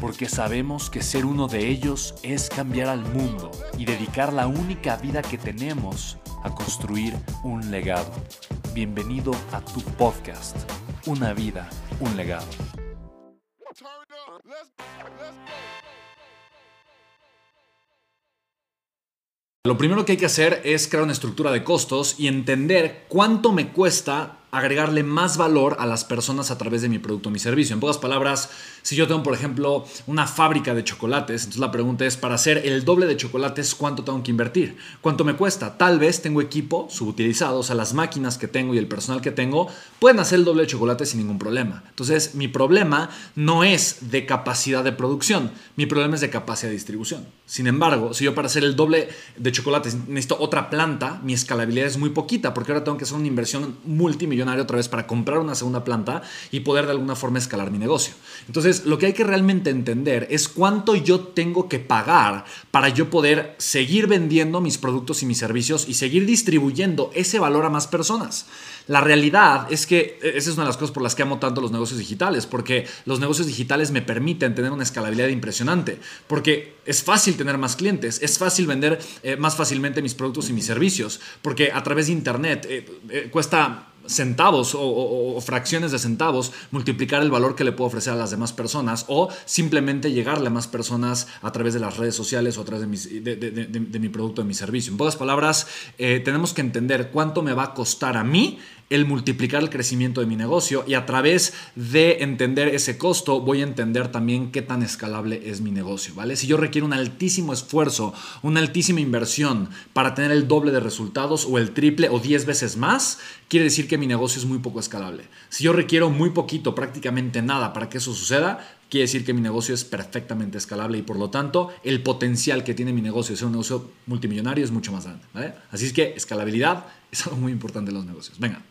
porque sabemos que ser uno de ellos es cambiar al mundo y dedicar la única vida que tenemos a construir un legado. Bienvenido a tu podcast, Una vida, un legado. Lo primero que hay que hacer es crear una estructura de costos y entender cuánto me cuesta agregarle más valor a las personas a través de mi producto o mi servicio. En pocas palabras, si yo tengo, por ejemplo, una fábrica de chocolates, entonces la pregunta es, para hacer el doble de chocolates, ¿cuánto tengo que invertir? ¿Cuánto me cuesta? Tal vez tengo equipo subutilizado, o sea, las máquinas que tengo y el personal que tengo pueden hacer el doble de chocolates sin ningún problema. Entonces, mi problema no es de capacidad de producción, mi problema es de capacidad de distribución. Sin embargo, si yo para hacer el doble de chocolates necesito otra planta, mi escalabilidad es muy poquita, porque ahora tengo que hacer una inversión multimillonaria otra vez para comprar una segunda planta y poder de alguna forma escalar mi negocio. Entonces, lo que hay que realmente entender es cuánto yo tengo que pagar para yo poder seguir vendiendo mis productos y mis servicios y seguir distribuyendo ese valor a más personas. La realidad es que e, esa es una de las cosas por las que amo tanto los negocios digitales, porque los negocios digitales me permiten tener una escalabilidad impresionante, porque es fácil tener más clientes, es fácil vender eh, más fácilmente mis productos y mis servicios, porque a través de Internet eh, eh, cuesta centavos o, fracciones de centavos, multiplicar el valor que le puedo ofrecer a las demás personas o simplemente llegarle a más personas a través de las redes sociales o a través de, mi producto, de mi servicio. En pocas palabras, eh, tenemos que entender cuánto me va a costar a mí el multiplicar el crecimiento de mi negocio y a través de entender ese costo voy a entender también qué tan escalable es mi negocio, ¿vale? Si yo requiero un altísimo esfuerzo, una altísima inversión para tener el doble de resultados o el triple o 10 veces más, quiere decir que mi negocio es muy poco escalable. Si yo requiero muy poquito, prácticamente nada para que eso suceda, quiere decir que mi negocio es perfectamente escalable y por lo tanto el potencial que tiene mi negocio de ser un negocio multimillonario es mucho más grande. Así es que escalabilidad es algo muy importante en los negocios. Venga.